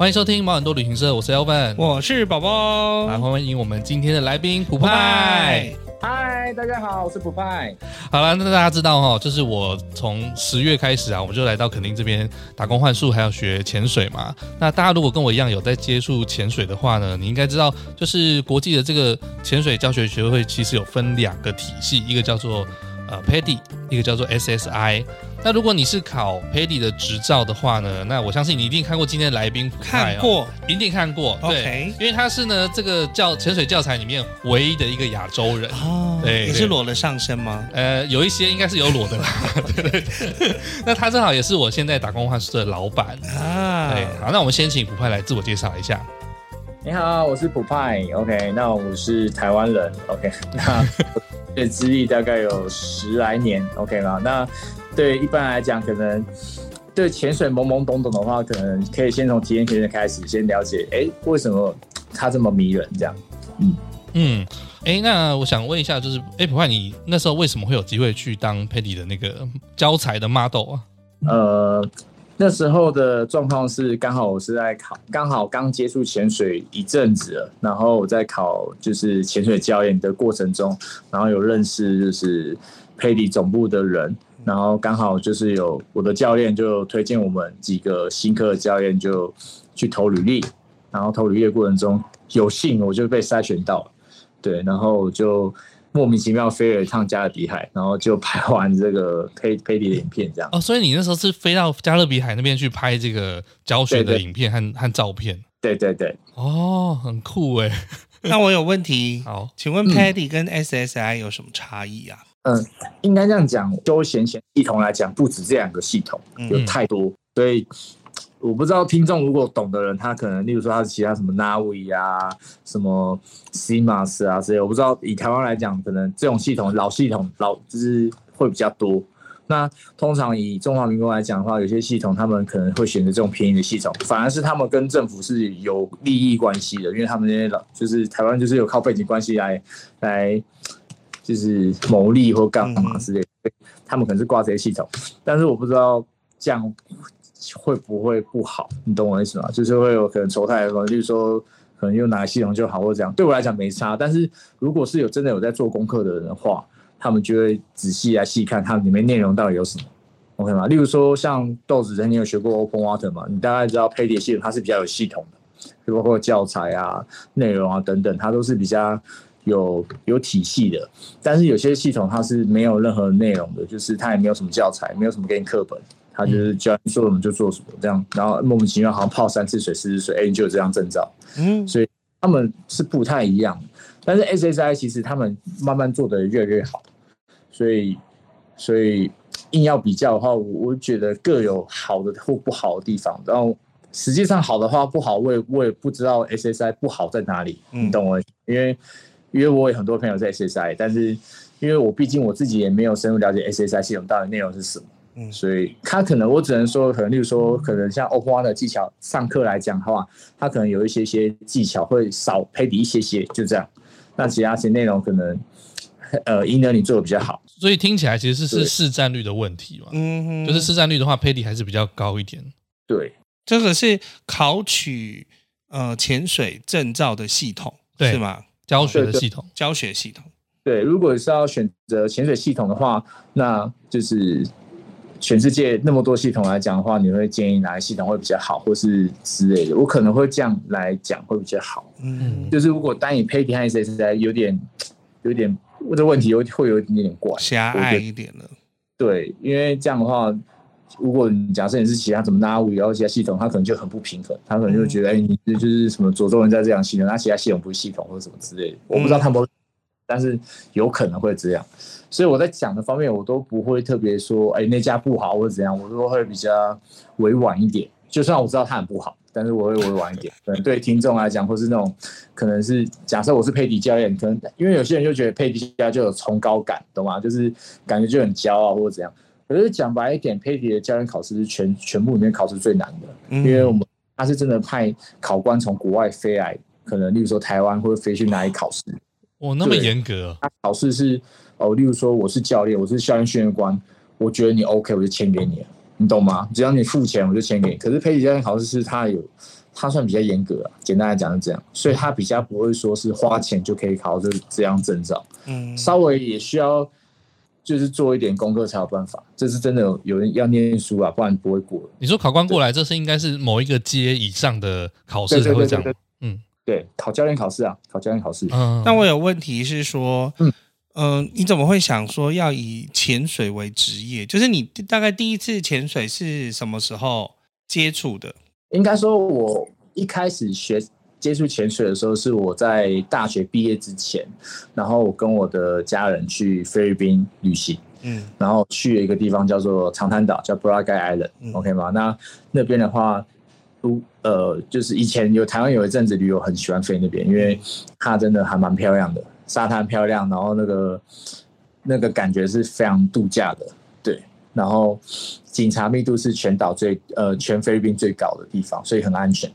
欢迎收听毛很多旅行社，我是 Elvin，我是宝宝，来欢迎我们今天的来宾普派。嗨，大家好，我是普派。好了，那大家知道哈，就是我从十月开始啊，我就来到垦丁这边打工换宿，还要学潜水嘛。那大家如果跟我一样有在接触潜水的话呢，你应该知道，就是国际的这个潜水教学学会其实有分两个体系，一个叫做呃 PADI，一个叫做 SSI。那如果你是考 PADI 的执照的话呢，那我相信你一定看过今天的来宾，看过，一定看过，对，okay. 因为他是呢这个教潜水教材里面唯一的一个亚洲人哦，对，也是裸了上身吗？呃，有一些应该是有裸的啦，对对对。那他正好也是我现在打工换宿的老板啊，对，好，那我们先请普派来自我介绍一下。你好，我是普派，OK，那我是台湾人，OK，那 对资历大概有十来年，OK 吗？那对一般来讲，可能对潜水懵懵懂懂的话，可能可以先从体验潜水开始，先了解，哎，为什么它这么迷人？这样，嗯嗯，哎，那我想问一下，就是，哎，普派，你那时候为什么会有机会去当 PADI 的那个教材的 model 啊？呃，那时候的状况是，刚好我是在考，刚好刚接触潜水一阵子了，然后我在考就是潜水教练的过程中，然后有认识就是 PADI 总部的人。然后刚好就是有我的教练就推荐我们几个新科的教练就去投履历，然后投履历的过程中有幸我就被筛选到了，对，然后就莫名其妙飞了一趟加勒比海，然后就拍完这个 PADI 的影片这样。哦，所以你那时候是飞到加勒比海那边去拍这个教学的影片和对对和照片？对对对。哦，很酷哎。那我有问题，好，请问 PADI 跟 SSI 有什么差异啊？嗯，应该这样讲，休闲潜系统来讲，不止这两个系统，有太多，嗯、所以我不知道听众如果懂的人，他可能，例如说他是其他什么 Navi 啊，什么 CMAS 啊这些，我不知道。以台湾来讲，可能这种系统老系统老就是会比较多。那通常以中华民国来讲的话，有些系统他们可能会选择这种便宜的系统，反而是他们跟政府是有利益关系的，因为他们那些老就是台湾就是有靠背景关系来来。就是牟利或干嘛之类的，嗯，他们可能是挂这些系统，但是我不知道这样会不会不好，你懂我意思吗？就是会有可能丑态的说，就是说可能用哪个系统就好，或这样，对我来讲没差。但是如果是有真的有在做功课的人的话，他们就会仔细来细看它里面内容到底有什么，OK 吗？例如说像豆子，你有学过 Open Water 嘛？你大概知道 PADI 系统它是比较有系统的，包括教材啊、内容啊等等，它都是比较。有有体系的，但是有些系统它是没有任何内容的，就是它也没有什么教材，没有什么给你课本，它就是教你做什么就做什么这样，然后莫名其妙好像泡三次水四次水，哎，你就有这张证照，嗯，所以他们是不太一样，但是 SSI 其实他们慢慢做的越来越好，所以所以硬要比较的话，我我觉得各有好的或不好的地方，然后实际上好的话不好，我也我也不知道 SSI 不好在哪里，你懂我，因为。因为我有很多朋友在 SSI，但是因为我毕竟我自己也没有深入了解 SSI 系统到底内容是什么，嗯，所以他可能我只能说，可能例如说，可能像 Open Water 的技巧上课来讲的话，他可能有一些些技巧会少 PADI 一些些，就这样。那其他些内容可能，呃，赢得你做的比较好。所以听起来其实是是市占率的问题嘛，嗯，就是市占率的话，PADI 还是比较高一点。对，这个是考取呃潜水证照的系统，对是吗？教学的系统，教学系统，对。如果是要选择潜水系统的话，那就是全世界那么多系统来讲的话，你会建议哪个系统会比较好，或是之类的？我可能会这样来讲会比较好。嗯，就是如果单以 PADI 和 SSI 有点有点这问题，有会有一点点怪，狭隘一点了。对，因为这样的话。如果你假设你是其他什么 Navi 然后其他系统，他可能就很不平衡，他可能就会觉得，哎、欸，你就是什么左中人在这样系统，那其他系统不是系统或者什么之类的，我不知道他们，但是有可能会这样，所以我在讲的方面，我都不会特别说，哎、欸，那家不好或者怎样，我都会比较委婉一点，就算我知道他很不好，但是我会委婉一点。可能对听众来讲，或是那种可能是假设我是佩迪教练，可能因为有些人就觉得佩迪教就有崇高感，懂吗？就是感觉就很骄傲或者怎样。可是讲白一点，佩迪的教练考试是全全部里面考试最难的，因为我们他是真的派考官从国外飞来，可能例如说台湾或者飞去哪里考试。哦，那么严格。他考试是哦，例如说我是教练，我是教练训练官，我觉得你 OK，我就签给你，你懂吗？只要你付钱，我就签给你。可是佩迪教练考试是他有，他算比较严格啊，简单来讲是这样，所以他比较不会说是花钱就可以考这这样证照，嗯，稍微也需要。就是做一点功课才有办法，这是真的有人要念书啊，不然不会过。你说考官过来，这是应该是某一个阶以上的考试才会这样。嗯，对，考教练考试啊，考教练考试。嗯，那我有问题是说，嗯，呃，你怎么会想说要以潜水为职业？就是你大概第一次潜水是什么时候接触的？应该说，我一开始学。接触潜水的时候是我在大学毕业之前，然后我跟我的家人去菲律宾旅行，嗯，然后去了一个地方叫做长滩岛，叫 Boracay Island，OK 吗？那那边的话，都呃，就是以前有台湾有一阵子旅游很喜欢飞那边，因为它真的还蛮漂亮的，沙滩漂亮，然后那个那个感觉是非常度假的，对，然后警察密度是全岛最呃全菲律宾最高的地方，所以很安全。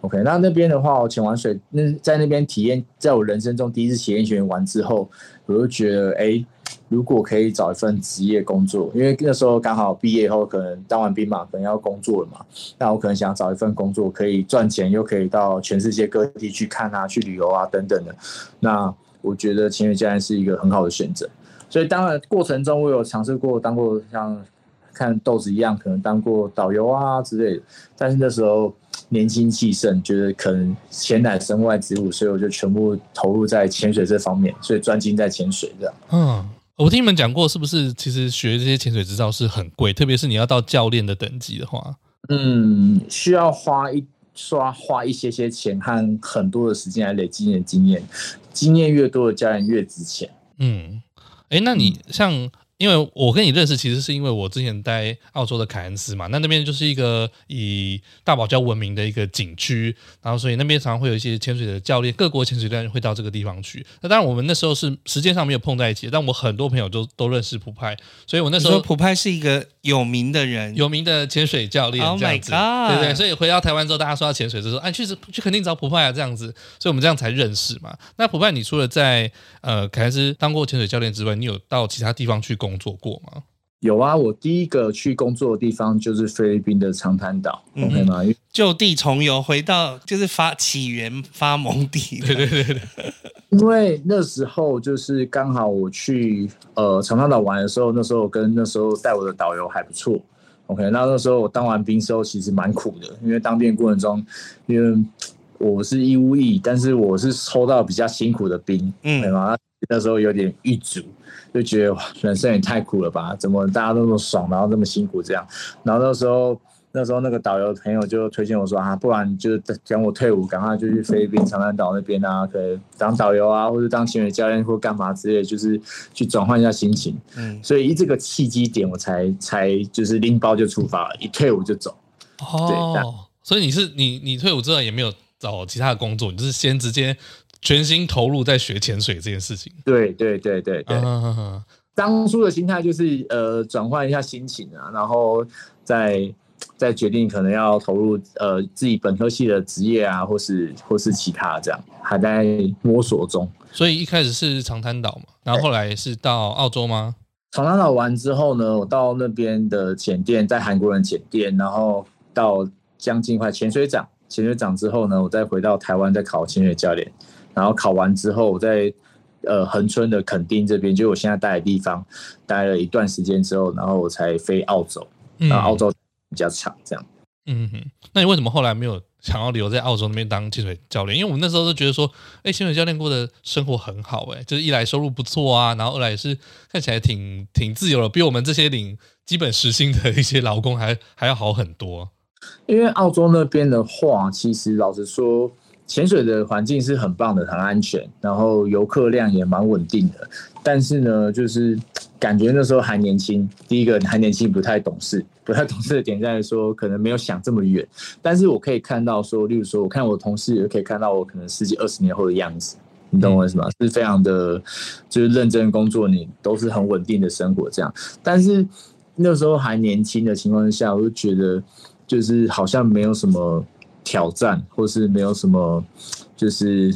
OK，那那边的话，我潜完水，那在那边体验，在我人生中第一次体验潜完之后，我就觉得，哎、如果可以找一份职业工作，因为那时候刚好毕业后，可能当完兵嘛，可能要工作了嘛，那我可能想找一份工作，可以赚钱，又可以到全世界各地去看啊，去旅游啊等等的。那我觉得潜水教练是一个很好的选择。所以当然过程中，我有尝试过当过像看豆子一样，可能当过导游啊之类的，但是那时候。年轻气盛，觉得可能潜乃身外之物，所以我就全部投入在潜水这方面，所以专精在潜水这样。嗯，我听你们讲过，是不是其实学这些潜水执照是很贵，特别是你要到教练的等级的话，嗯，需要花一刷花一些些钱和很多的时间来累积你的经验，经验越多的教练越值钱。嗯，哎、欸，那你像。嗯因为我跟你认识，其实是因为我之前待澳洲的凯恩斯嘛，那那边就是一个以大堡礁闻名的一个景区，然后所以那边常常会有一些潜水的教练，各国潜水教练会到这个地方去。那当然我们那时候是时间上没有碰在一起，但我很多朋友都都认识普派，所以我那时候普派是一个有名的人，有名的潜水教练这样子，Oh my God，对对。所以回到台湾之后，大家说到潜水，就说哎，去去肯定找普派啊这样子，所以我们这样才认识嘛。那普派，你除了在呃凯恩斯当过潜水教练之外，你有到其他地方去工作过吗？有啊，我第一个去工作的地方就是菲律宾的长滩岛，嗯，OK 吗？就地重游，回到就是发起源发蒙地。对对对对。因为那时候就是刚好我去呃长滩岛玩的时候，那时候跟那时候带我的导游还不错，OK。那那时候我当完兵之后其实蛮苦的，因为当兵过程中，因为我是义务役，但是我是抽到比较辛苦的兵，嗯，对吗？那时候有点郁卒。就觉得人生也太苦了吧？怎么大家都那么爽，然后那么辛苦这样？然后那时候，那时候那个导游朋友就推荐我说啊，不然就是等我退伍，赶快就去菲律宾长滩岛那边啊，可以当导游啊，或者当潜水教练或干嘛之类，就是去转换一下心情。嗯，所以一这个契机点，我才才就是拎包就出发了，一退伍就走。哦，对，所以你是你你退伍之后也没有找其他的工作，你就是先直接。全心投入在学潜水这件事情。对对对对对，当初的心态就是呃转换一下心情啊，然后再再决定可能要投入呃自己本科系的职业啊，或是或是其他这样，还在摸索中。所以一开始是长滩岛嘛，然后后来是到澳洲吗？长滩岛完之后呢，我到那边的潜店，在韩国人潜店，然后到将近快潜水长，潜水长之后呢，我再回到台湾再考潜水教练。然后考完之后，我在呃恒春的垦丁这边，就我现在待的地方，待了一段时间之后，然后我才飞澳洲。然后澳洲比较长，这样。嗯哼，那你为什么后来没有想要留在澳洲那边当潜水教练？因为我们那时候都觉得说，哎，潜水教练过的生活很好，哎，就是一来收入不错啊，然后二来也是看起来挺挺自由的，比我们这些领基本时薪的一些劳工还还要好很多。因为澳洲那边的话，其实老实说。潜水的环境是很棒的，很安全，然后游客量也蛮稳定的。但是呢，就是感觉那时候还年轻，第一个还年轻，不太懂事，不太懂事的点在于说，可能没有想这么远。但是我可以看到说，例如说，我看我同事也可以看到我可能十几二十年后的样子，你懂我意思吗？是非常的，就是认真工作，你都是很稳定的生活这样。但是那时候还年轻的情况下，我就觉得就是好像没有什么。挑战，或是没有什么，就是、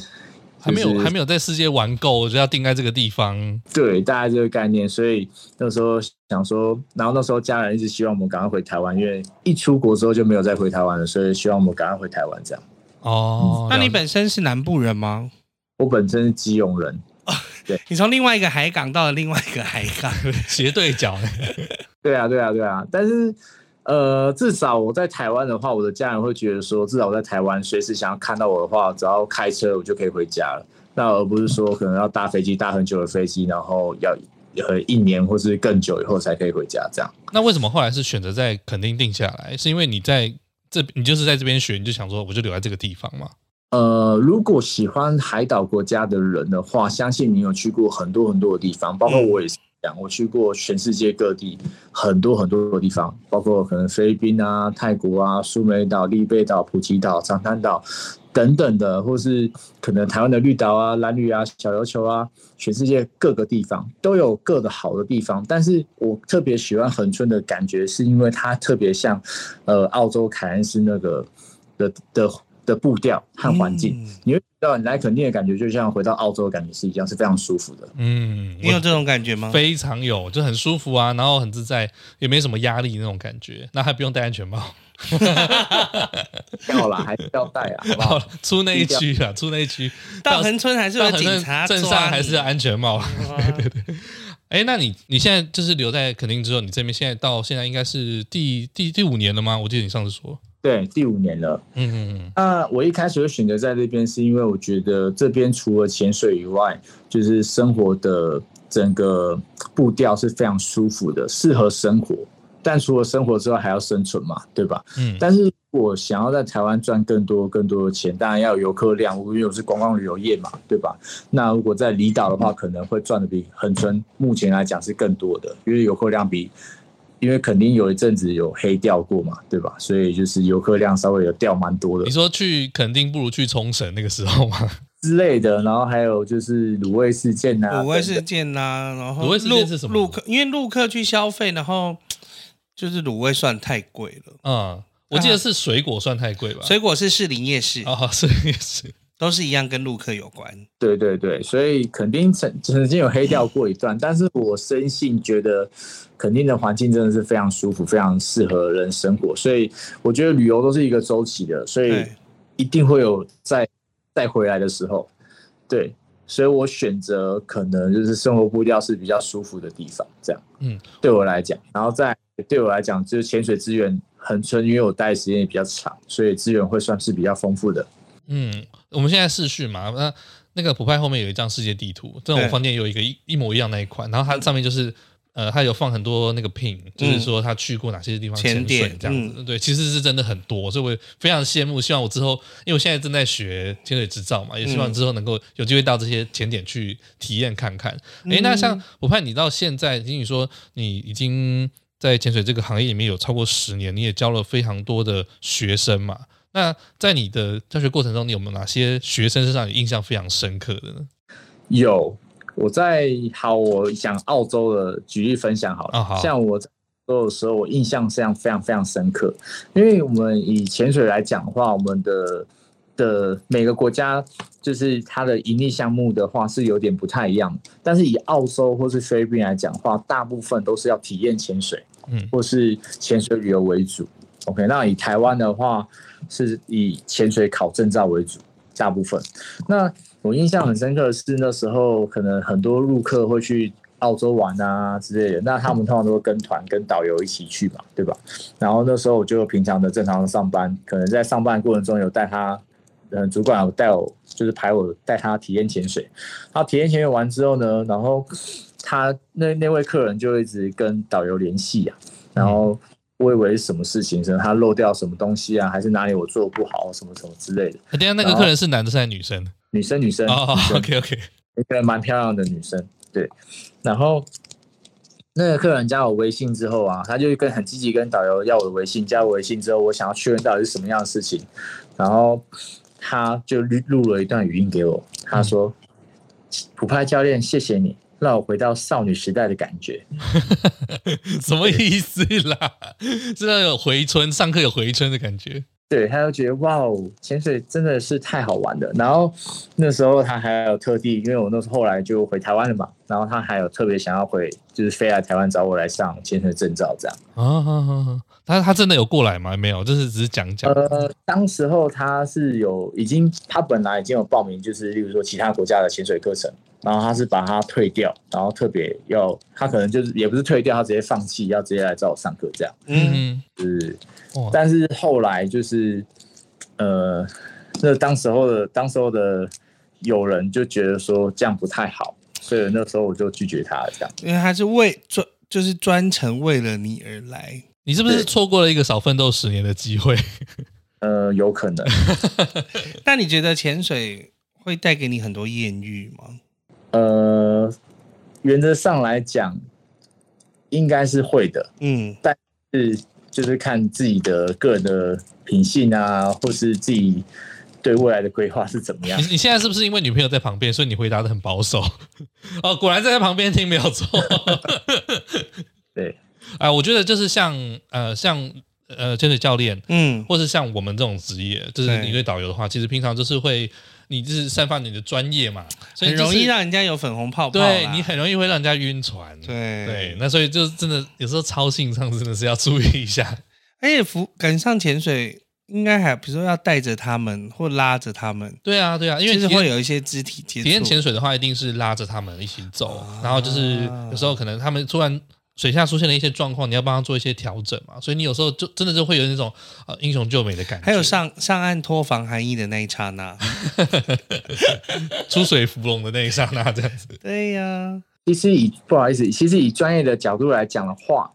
还没有还没有在世界玩够，我就要定在这个地方。对，大概这个概念。所以那时候想说，然后那时候家人一直希望我们赶快回台湾，因为一出国之后就没有再回台湾了，所以希望我们赶快回台湾这样。哦、嗯，那你本身是南部人吗？我本身是基隆人。哦、对，你从另外一个海港到了另外一个海港，斜对角。对啊，对啊，对啊，但是。呃，至少我在台湾的话，我的家人会觉得说，至少我在台湾，随时想要看到我的话，只要开车我就可以回家了。那而不是说可能要搭飞机，搭很久的飞机，然后要呃一年或是更久以后才可以回家这样。那为什么后来是选择在垦丁定下来？是因为你在这，你就是在这边学，你就想说我就留在这个地方吗？呃，如果喜欢海岛国家的人的话，相信你有去过很多很多的地方，包括我也是。我去过全世界各地很多很多的地方，包括可能菲律宾啊、泰国啊、苏梅岛、利贝岛、普吉岛、长滩岛等等的，或是可能台湾的绿岛啊、兰屿啊、小琉球啊，全世界各个地方都有各的好的地方。但是我特别喜欢恒春的感觉，是因为它特别像呃澳洲凯恩斯那个的的。的的步调和环境，嗯、你会知道你来垦丁的感觉，就像回到澳洲的感觉是一样，是非常舒服的。嗯，你有这种感觉吗？非常有，就很舒服啊，然后很自在，也没什么压力那种感觉。那还不用戴安全帽，要啦，还是要戴啊，好不好？出那一区啊，出那一区，到恒春还是有警察，镇上还是要安全帽。对对对。哎，那你你现在就是留在垦丁之后，你这边现在到现在应该是第第第五年了吗？我记得你上次说。对，第五年了。嗯嗯嗯。那我一开始会选择在这边，是因为我觉得这边除了潜水以外，就是生活的整个步调是非常舒服的，适合生活。但除了生活之外，还要生存嘛，对吧？嗯。但是我想要在台湾赚更多更多的钱，当然要有游客量，因为我是观光旅游业嘛，对吧？那如果在离岛的话，可能会赚的比恒春目前来讲是更多的，因为游客量比。因为肯定有一阵子有黑掉过嘛，对吧？所以就是游客量稍微有掉蛮多的。你说去肯定不如去冲绳那个时候吗？之类的，然后还有就是卤味事件呐、啊，卤味事件呐、啊，然后卤味事件是什么？陆客因为陆客去消费，然后就是卤味算太贵了。嗯，我记得是水果算太贵吧？水果是士林夜市哦，士林夜市。都是一样，跟陆客有关。对对对，所以肯定曾曾经有黑掉过一段，但是我深信觉得肯定的环境真的是非常舒服，非常适合人生活。所以我觉得旅游都是一个周期的，所以一定会有再再回来的时候。对，所以我选择可能就是生活步调是比较舒服的地方，这样。嗯，对我来讲，然后再对我来讲，就是潜水资源恒春，因为我待的时间也比较长，所以资源会算是比较丰富的。嗯。我们现在视讯嘛，那那个普派后面有一张世界地图，这种饭店有一个一一模一样那一款，然后它上面就是呃，它有放很多那个 pin，就是说他去过哪些地方潜水这样子。对，其实是真的很多，所以我非常羡慕，希望我之后，因为我现在正在学潜水执照嘛，也希望之后能够有机会到这些潜点去体验看看。诶，那像普派，你到现在听你说你已经在潜水这个行业里面有超过十年，你也教了非常多的学生嘛。那在你的教学过程中，你有没有哪些学生身上有印象非常深刻的呢？有，我在好，我讲澳洲的举例分享好了。像我在澳洲的时候，我印象非常非常非常深刻，因为我们以潜水来讲的话，我们的的每个国家就是它的盈利项目的话是有点不太一样，但是以澳洲或是菲律宾来讲的话，大部分都是要体验潜水，嗯，或是潜水旅游为主。OK，那以台湾的话，是以潜水考证照为主，大部分。那我印象很深刻的是，那时候可能很多陆客会去澳洲玩啊之类的，那他们通常都会跟团、跟导游一起去嘛，对吧？然后那时候我就平常的正常的上班，可能在上班过程中有带他，嗯，主管有带我，就是排我带他体验潜水。他体验潜水完之后呢，然后他那那位客人就一直跟导游联系啊，然后。我以为是什么事情，是他漏掉什么东西啊，还是哪里我做的不好，什么什么之类的。等下那个客人是男的，是还是女生？女生，女生。哦，OK OK，一个蛮漂亮的女生，对。然后那个客人加我微信之后啊，他就跟很积极跟导游要我的微信，加我微信之后，我想要确认到底是什么样的事情，然后他就录录了一段语音给我，他说：“普派教练，谢谢你。”让我回到少女时代的感觉，什么意思啦？是那有回春，上课有回春的感觉。对，他就觉得哇哦，潜水真的是太好玩了。然后那时候他还有特地，因为我那时候后来就回台湾了嘛，然后他还有特别想要回，就是飞来台湾找我来上潜水证照这样。啊哈哈，他他真的有过来吗？没有，就是只是讲讲。呃，当时候他是有已经，他本来已经有报名，就是例如说其他国家的潜水课程。然后他是把它退掉，然后特别要他可能就是也不是退掉，他直接放弃，要直接来找我上课这样。嗯，是。但是后来就是，呃，那当时候的当时候的有人就觉得说这样不太好，所以那时候我就拒绝他了这样。因为他是为专就是专程为了你而来，你是不是错过了一个少奋斗十年的机会？呃，有可能。那你觉得潜水会带给你很多艳遇吗？呃，原则上来讲，应该是会的，嗯，但是就是看自己的个人的品性啊，或是自己对未来的规划是怎么样。你你现在是不是因为女朋友在旁边，所以你回答的很保守？哦，果然在他旁边听没有错。对，哎、呃，我觉得就是像呃像呃潜水教练，嗯，或是像我们这种职业，就是你对导游的话，其实平常就是会。你就是散发你的专业嘛，所以、就是、很容易让人家有粉红泡泡。对，你很容易会让人家晕船。对对，那所以就真的有时候操性上真的是要注意一下。而且浮赶上潜水，应该还比如说要带着他们或拉着他们。对啊对啊，因为其实会有一些肢体接触。体验潜水的话，一定是拉着他们一起走，啊、然后就是有时候可能他们突然。水下出现了一些状况，你要帮他做一些调整嘛，所以你有时候就真的就会有那种呃英雄救美的感觉。还有上上岸脱防寒衣的那一刹那，出水芙蓉的那一刹那，这样子。对呀、啊，其实以不好意思，其实以专业的角度来讲的话，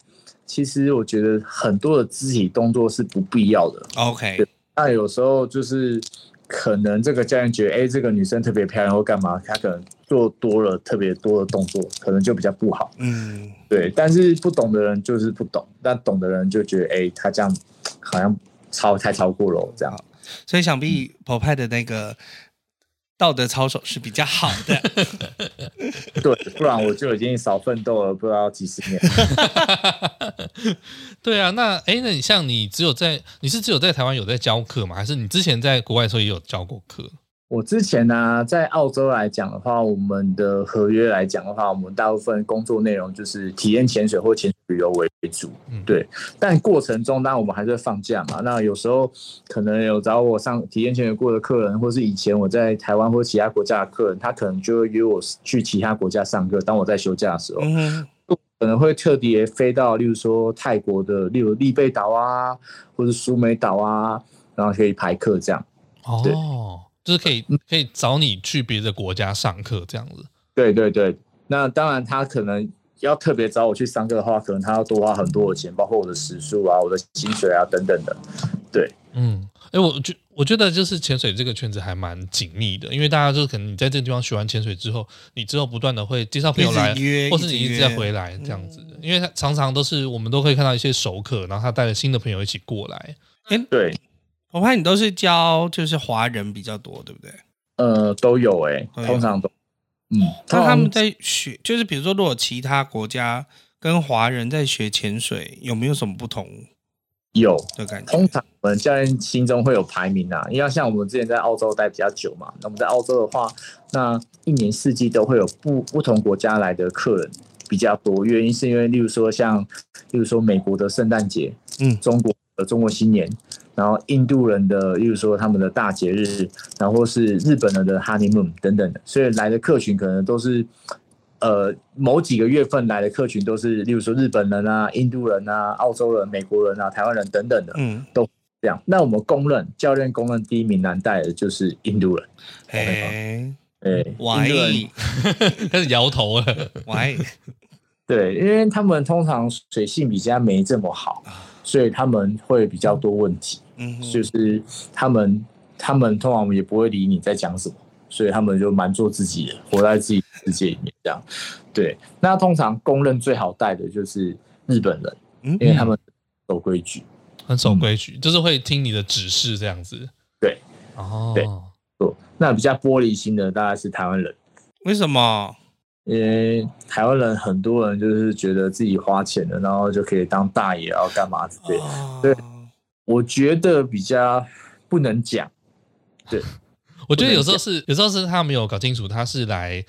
其实我觉得很多的肢体动作是不必要的。OK，那有时候就是。可能这个教练觉得，哎，这个女生特别漂亮，或干嘛，他可能做多了特别多的动作，可能就比较不好。嗯，对。但是不懂的人就是不懂，但懂的人就觉得，哎，他这样好像超太超过了，这样。所以想必澎湃的那个。道德操守是比较好的，对，不然我就已经少奋斗了不知道几十年。对啊，那哎，那你像你只有在你是只有在台湾有在教课吗？还是你之前在国外的时候也有教过课？我之前呢、啊，在澳洲来讲的话，我们的合约来讲的话，我们大部分工作内容就是体验潜水或潜水旅游为主，对。但过程中，当然我们还是会放假嘛。那有时候可能有找我上体验潜水过的客人，或是以前我在台湾或其他国家的客人，他可能就会约我去其他国家上课。当我在休假的时候，嗯可能会特别飞到，例如说泰国的，例如丽贝岛啊，或者苏梅岛啊，然后可以排课这样。对。哦。就是可以可以找你去别的国家上课这样子。对对对，那当然他可能要特别找我去上课的话，可能他要多花很多的钱，包括我的食宿啊、我的薪水啊等等的。对，嗯，哎，我觉我觉得就是潜水这个圈子还蛮紧密的，因为大家就是可能你在这个地方学完潜水之后，你之后不断的会介绍朋友来，或是你一直在回来这样子，因为他常常都是我们都可以看到一些熟客，然后他带着新的朋友一起过来。哎，对。我看你都是教就是华人比较多，对不对？呃，都有哎、欸，通常都。嗯，那他们在学，就是比如说，如果其他国家跟华人在学潜水，有没有什么不同？有的感觉。通常我们教练心中会有排名啊，因为像我们之前在澳洲待比较久嘛，那我们在澳洲的话，那一年四季都会有不不同国家来的客人比较多。原因是因为，例如说像，例如说美国的圣诞节，嗯，中国的中国新年。然后印度人的，例如说他们的大节日，然后是日本人的 honeymoon 等等的，所以来的客群可能都是，呃，某几个月份来的客群都是，例如说日本人啊、印度人啊、澳洲人、美国人啊、台湾人等等的，嗯，都这样。那我们公认教练公认第一名难带的就是印度人，嘿，哎，喂，开始摇头了，喂。对，因为他们通常水性比较没这么好，所以他们会比较多问题。嗯，就是他们他们通常也不会理你在讲什么，所以他们就蛮做自己的，活在自己世界里面这样。对，那通常公认最好带的就是日本人，因为他们守规矩，很守规矩，就是会听你的指示这样子。对，哦，对，那比较玻璃心的大概是台湾人，为什么？因为台湾人很多人就是觉得自己花钱了，然后就可以当大爷，然后干嘛之类的。哦、对，我觉得比较不能讲。对，我觉得有时候是，有时候是他没有搞清楚，他是来。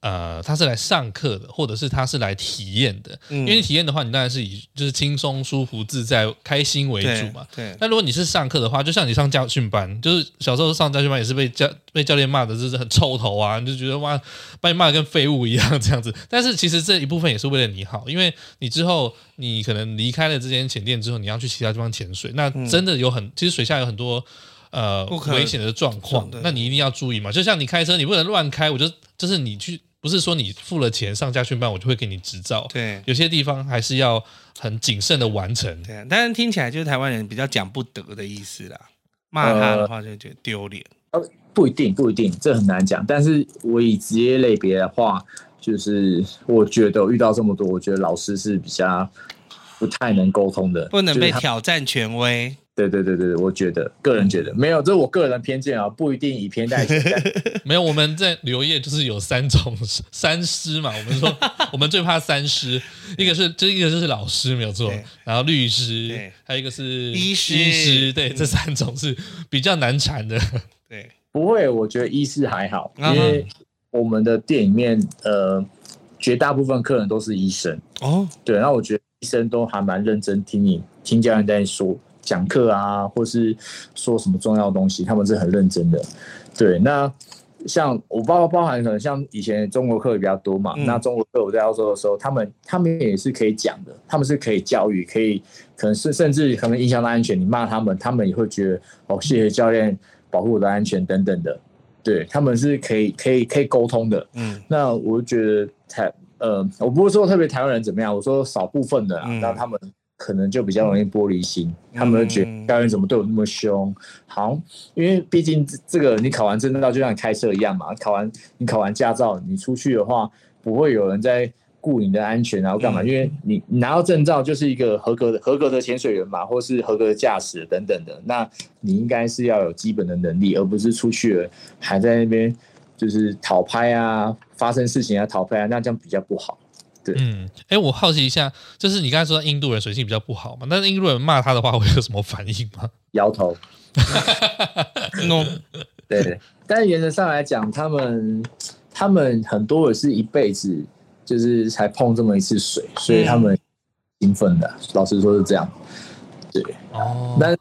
呃，他是来上课的，或者是他是来体验的。嗯，因为体验的话，你当然是以就是轻松、舒服、自在、开心为主嘛。对。那如果你是上课的话，就像你上家训班，就是小时候上家训班也是被教被教练骂的，就是很臭头啊，你就觉得哇，把你骂的跟废物一样这样子。但是其实这一部分也是为了你好，因为你之后你可能离开了这间潜店之后，你要去其他地方潜水，那真的有很其实水下有很多呃危险的状况，那你一定要注意嘛。就像你开车，你不能乱开，我就就是你去。不是说你付了钱上家训班，我就会给你执照。对，有些地方还是要很谨慎的完成。对，但是听起来就是台湾人比较讲不得的意思啦。骂他的话就觉得丢脸。呃，不一定，不一定，这很难讲。但是我以职业类别的话，就是我觉得我遇到这么多，我觉得老师是比较不太能沟通的，不能被挑战权威。对对对对，我觉得个人觉得没有，这是我个人的偏见啊，不一定以偏概全。没有，我们在旅游业就是有三种三师嘛，我们说我们最怕三师，一个是这一个就是老师没有错，然后律师，还有一个是医师，医师对，这三种是比较难缠的。对，不会，我觉得医师还好，因为我们的店里面呃绝大部分客人都是医生哦，对，然后我觉得医生都还蛮认真听你听家人在说。讲课啊，或是说什么重要的东西，他们是很认真的。对，那像我包包含可能像以前中国课比较多嘛，嗯、那中国课我在澳洲的时候，他们他们也是可以讲的，他们是可以教育，可以可能是甚至可能影响到安全，你骂他们，他们也会觉得哦，谢谢教练保护我的安全等等的。对，他们是可以可以可以沟通的。嗯，那我觉得台呃，我不是说特别台湾人怎么样，我说少部分的啊，那、嗯、他们。可能就比较容易玻璃心，他们会觉得教练怎么对我那么凶？好，因为毕竟这个你考完证照就像你开车一样嘛，考完你考完驾照，你出去的话不会有人在顾你的安全，然后干嘛？因为你拿到证照就是一个合格的合格的潜水员嘛，或是合格的驾驶等等的，那你应该是要有基本的能力，而不是出去了还在那边就是讨拍啊，发生事情啊讨拍啊，那这样比较不好。嗯，哎，我好奇一下，就是你刚才说印度人水性比较不好嘛？那印度人骂他的话会有什么反应吗？摇头。no，对，但是原则上来讲，他们他们很多也是一辈子就是才碰这么一次水，所以他们兴奋的。嗯、老实说是这样。对，哦，但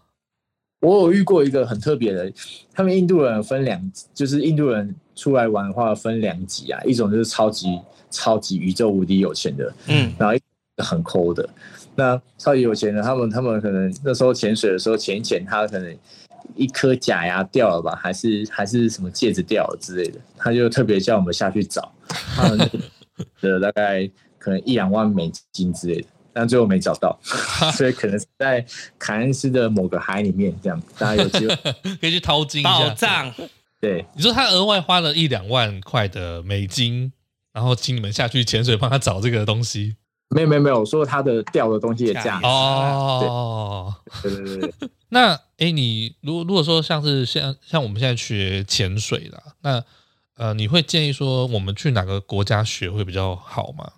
我有遇过一个很特别的，他们印度人分两，就是印度人出来玩的话分两级啊，一种就是超级。超级宇宙无敌有钱的，嗯，然后很抠的，那超级有钱的，他们他们可能那时候潜水的时候潜一潜，他可能一颗假牙掉了吧，还是还是什么戒指掉了之类的，他就特别叫我们下去找，他们的大概可能一两万美金之类的，但最后没找到，所以可能是在凯恩斯的某个海里面这样，大家有机会 可以去淘金宝藏。对，你说他额外花了一两万块的美金。然后请你们下去潜水，帮他找这个东西。没有没有没有，我说他的掉的东西的价值。哦，对对对对。那哎，你如果如果说像是像像我们现在学潜水啦，那呃，你会建议说我们去哪个国家学会比较好吗？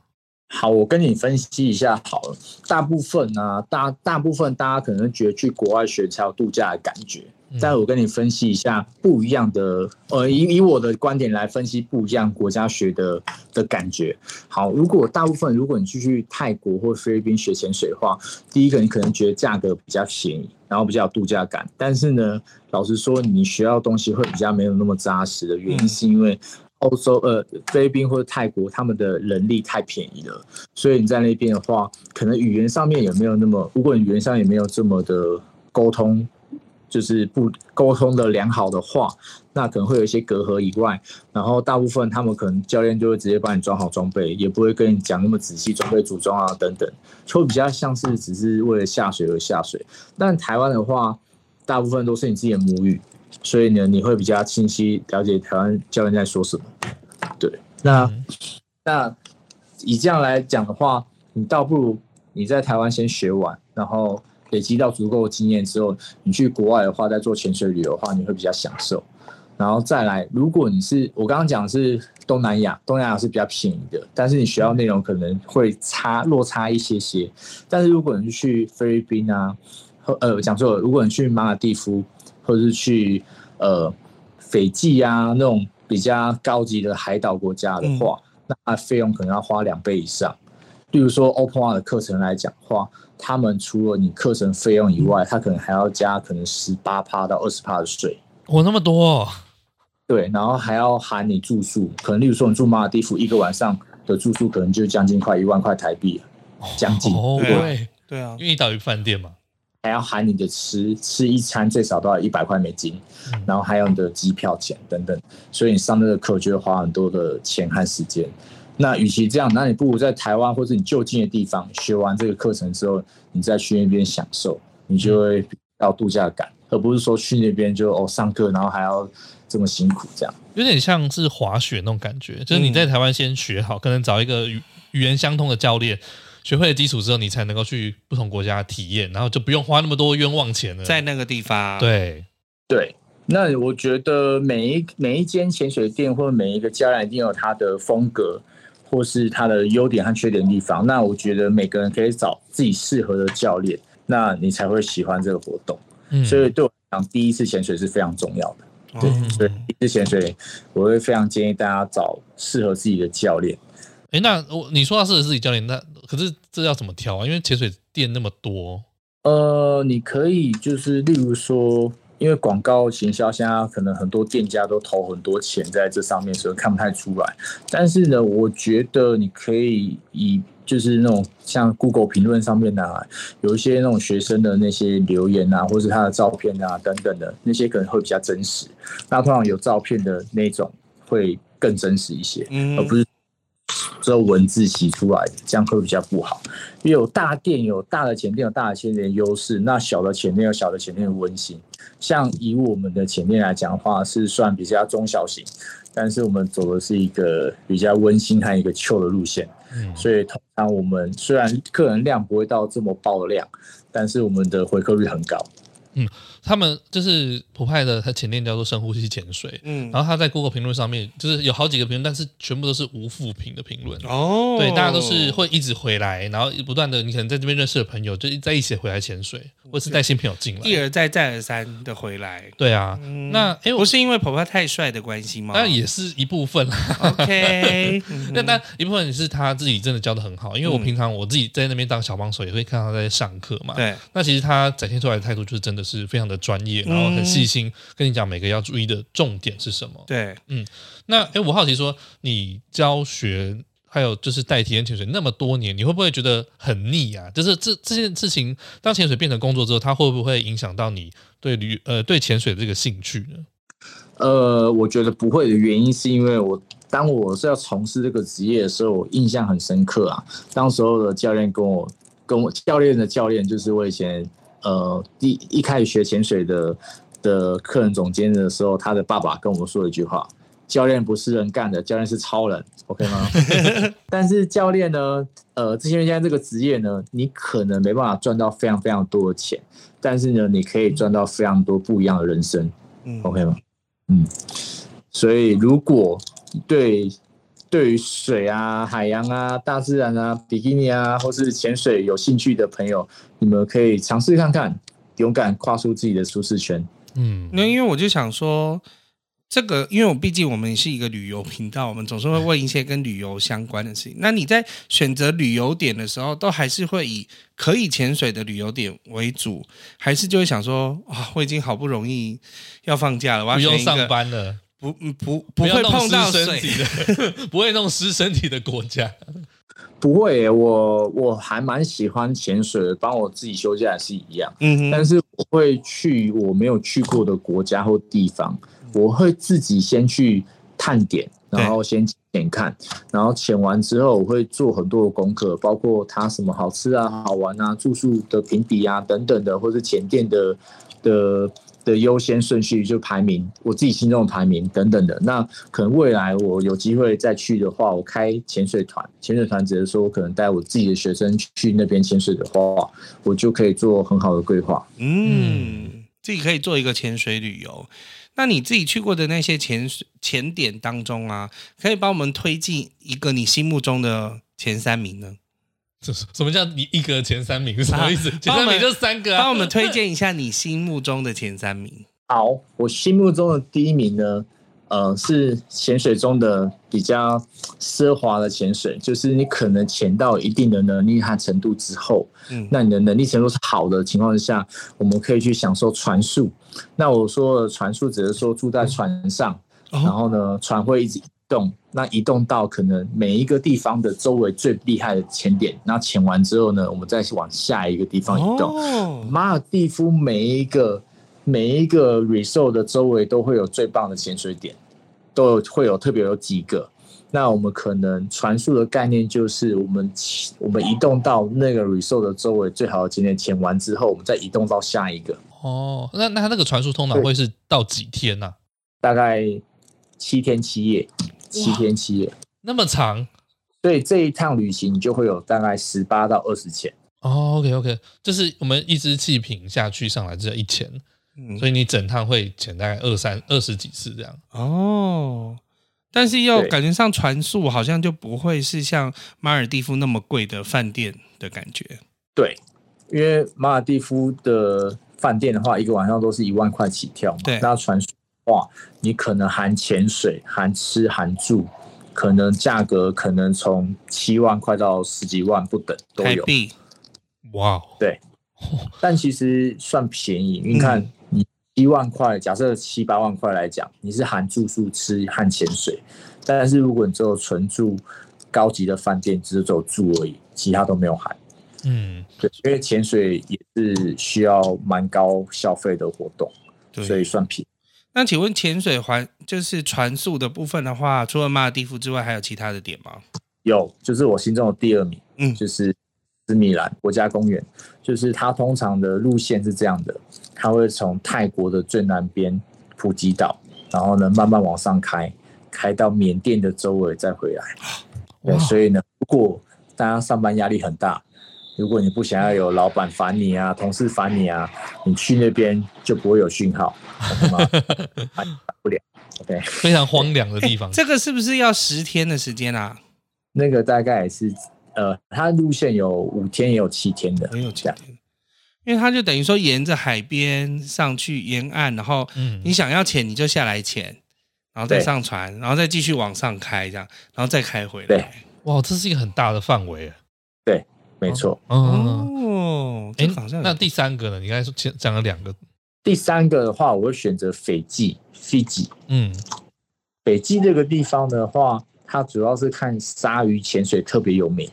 好，我跟你分析一下好了。大部分啊，大大部分大家可能觉得去国外学才有度假的感觉。但我跟你分析一下不一样的，呃，以以我的观点来分析不一样国家学的的感觉。好，如果大部分如果你去去泰国或菲律宾学潜水的话，第一个你可能觉得价格比较便宜，然后比较有度假感。但是呢，老实说，你学到东西会比较没有那么扎实的原因，是因为欧洲呃菲律宾或者泰国他们的人力太便宜了，所以你在那边的话，可能语言上面也没有那么，如果你语言上也没有这么的沟通。就是不沟通的良好的话，那可能会有一些隔阂以外，然后大部分他们可能教练就会直接帮你装好装备，也不会跟你讲那么仔细装备组装啊等等，就会比较像是只是为了下水而下水。但台湾的话，大部分都是你自己的母语，所以呢，你会比较清晰了解台湾教练在说什么。对，那、嗯、那以这样来讲的话，你倒不如你在台湾先学完，然后。累积到足够的经验之后，你去国外的话，在做潜水旅游的话，你会比较享受。然后再来，如果你是我刚刚讲的是东南亚，东南亚是比较便宜的，但是你学到内容可能会差落差一些些。但是如果你去菲律宾啊，呃，讲错了，如果你去马尔蒂夫，或者是去呃斐济啊那种比较高级的海岛国家的话，嗯、那费用可能要花两倍以上。例如说 Open Water 的课程来讲的话，他们除了你课程费用以外，他可能还要加可能十八趴到二十趴的税。哦，那么多哦？对，然后还要含你住宿，可能例如说你住马尔地夫一个晚上的住宿，可能就将近快一万块台币，将近。哦，对，对啊，因为等于饭店嘛，还要含你的吃，吃一餐最少都要一百块美金，嗯，然后还有你的机票钱等等，所以你上那个课就会花很多的钱和时间。那与其这样，那你不如在台湾或者你就近的地方学完这个课程之后，你再去那边享受，你就会比较度假感，而不是说去那边就哦上课，然后还要这么辛苦，这样有点像是滑雪那种感觉，就是你在台湾先学好，可能找一个语语言相通的教练，学会了基础之后，你才能够去不同国家体验，然后就不用花那么多冤枉钱了，在那个地方。对对，那我觉得每一每一间潜水店或者每一个教练一定有他的风格。或是他的优点和缺点的地方，那我觉得每个人可以找自己适合的教练，那你才会喜欢这个活动。嗯，所以对我来讲，第一次潜水是非常重要的。对，所以第一次潜水，我会非常建议大家找适合自己的教练。哎，那我你说他适合自己教练，那可是这要怎么挑啊？因为潜水店那么多。呃，你可以就是例如说。因为广告行销现在可能很多店家都投很多钱在这上面，所以看不太出来。但是呢，我觉得你可以以就是那种像 Google 评论上面啊，有一些那种学生的那些留言啊，或是他的照片啊等等的那些可能会比较真实。那通常有照片的那种会更真实一些，而不是。只有文字洗出来的，这样会比较不好。因为有大店有大的前店有大的前店优势，那小的前店有小的前店的温馨。像以我们的前店来讲的话，是算比较中小型，但是我们走的是一个比较温馨和一个 chill 的路线。嗯，所以通常我们虽然客人量不会到这么爆量，但是我们的回客率很高。嗯，他们就是普派的，他前店叫做深呼吸潜水。嗯，然后他在 Google 评论上面就是有好几个评论，但是全部都是无负评的评论。哦，对，大家都是会一直回来，然后不断的，你可能在这边认识的朋友就在一起回来潜水，或是带新朋友进来，一而再再而三的回来。对啊，嗯、那哎，不是因为普派太帅的关系吗？那也是一部分。OK，那 那一部分也是他自己真的教的很好，因为我平常我自己在那边当小帮手，也会看他在上课嘛。对，那其实他展现出来的态度就是真的。是非常的专业，然后很细心，跟你讲每个要注意的重点是什么。对，嗯，那哎，我好奇说，你教学还有就是带体验潜水那么多年，你会不会觉得很腻啊？就是这这件事情，当潜水变成工作之后，它会不会影响到你对旅呃对潜水的这个兴趣呢？呃，我觉得不会的原因是因为我当我是要从事这个职业的时候，我印象很深刻啊。当时候的教练跟我跟我教练的教练，就是我以前。呃，第一,开始学潜水的的客人总监的时候，他的爸爸跟我说了一句话：“教练不是人干的，教练是超人，OK 吗？” 但是教练呢，呃，之前现在这个职业呢，你可能没办法赚到非常非常多的钱，但是呢，你可以赚到非常多不一样的人生，嗯，OK 吗？嗯，所以如果对。对于水啊、海洋啊、大自然啊、比基尼啊，或是潜水有兴趣的朋友，你们可以尝试看看，勇敢跨出自己的舒适圈。嗯，那因为我就想说，这个，因为我毕竟我们是一个旅游频道，我们总是会问一些跟旅游相关的事情。那你在选择旅游点的时候，都还是会以可以潜水的旅游点为主，还是就会想说，啊，我已经好不容易要放假了，我要不用上班了。不不不会碰到水的，不会弄湿身体的国家。不会、欸，我我还蛮喜欢潜水的，帮我自己休假也是一样。嗯哼，但是我会去我没有去过的国家或地方，我会自己先去探点，然后先潜看，然后潜完之后，我会做很多的功课，包括它什么好吃啊、好玩啊、住宿的评比啊等等的，或者潜店的的。的优先顺序就排名，我自己心中的排名等等的。那可能未来我有机会再去的话，我开潜水团，潜水团只是说我可能带我自己的学生去那边潜水的话，我就可以做很好的规划。嗯，自己可以做一个潜水旅游。那你自己去过的那些潜水潜点当中啊，可以帮我们推荐一个你心目中的前三名呢？什什么叫你一格前三名是什么意思？啊、前三名就三个、啊，帮我们推荐一下你心目中的前三名。好，我心目中的第一名呢，呃，是潜水中的比较奢华的潜水，就是你可能潜到一定的能力和程度之后，嗯，那你的能力程度是好的情况下，我们可以去享受船速。那我说的船速只是说住在船上，哦、然后呢，船会一直移。动，那移动到可能每一个地方的周围最厉害的潜点，那潜完之后呢，我们再往下一个地方移动。哦、马尔蒂夫每一个每一个 resort 的周围都会有最棒的潜水点，都有会有特别有几个。那我们可能传输的概念就是，我们我们移动到那个 resort 的周围最好的景点潜完之后，我们再移动到下一个。哦，那那他那个传输通常会是到几天呢、啊？大概七天七夜。七天七夜，那么长，所以这一趟旅行就会有大概十八到二十潜。哦，OK OK，就是我们一支气瓶下去上来只有一潜，嗯，所以你整趟会潜大概二三二十几次这样。哦，但是要感觉上船宿好像就不会是像马尔地夫那么贵的饭店的感觉。对，因为马尔地夫的饭店的话，一个晚上都是一万块起跳嘛。对，那船宿。哇，你可能含潜水、含吃、含住，可能价格可能从七万块到十几万不等都有。哇，对，但其实算便宜。你看，你一万块，假设七八万块来讲，你是含住宿、吃和潜水，但是如果你只有纯住高级的饭店，只是只有住而已，其他都没有含。嗯，对，因为潜水也是需要蛮高消费的活动，所以算便宜。那请问潜水环就是船速的部分的话，除了马尔地夫之外，还有其他的点吗？有，就是我心中的第二名，嗯，就是斯米兰国家公园。就是它通常的路线是这样的，它会从泰国的最南边普吉岛，然后呢慢慢往上开，开到缅甸的周围再回来。对，所以呢，如果大家上班压力很大。如果你不想要有老板烦你啊，同事烦你啊，你去那边就不会有讯号，打 不了。OK，非常荒凉的地方。这个是不是要十天的时间啊？那个大概也是，呃，它路线有五天也有七天的，没有七天。因为它就等于说沿着海边上去沿岸，然后你想要潜你就下来潜，然后再上船，然后再继续往上开这样，然后再开回来。对，哇，这是一个很大的范围。对。没错，哦，哎，那第三个呢？你刚才说讲了两个，第三个的话，我会选择斐济，Fiji。嗯，斐济这个地方的话，它主要是看鲨鱼潜水特别有名。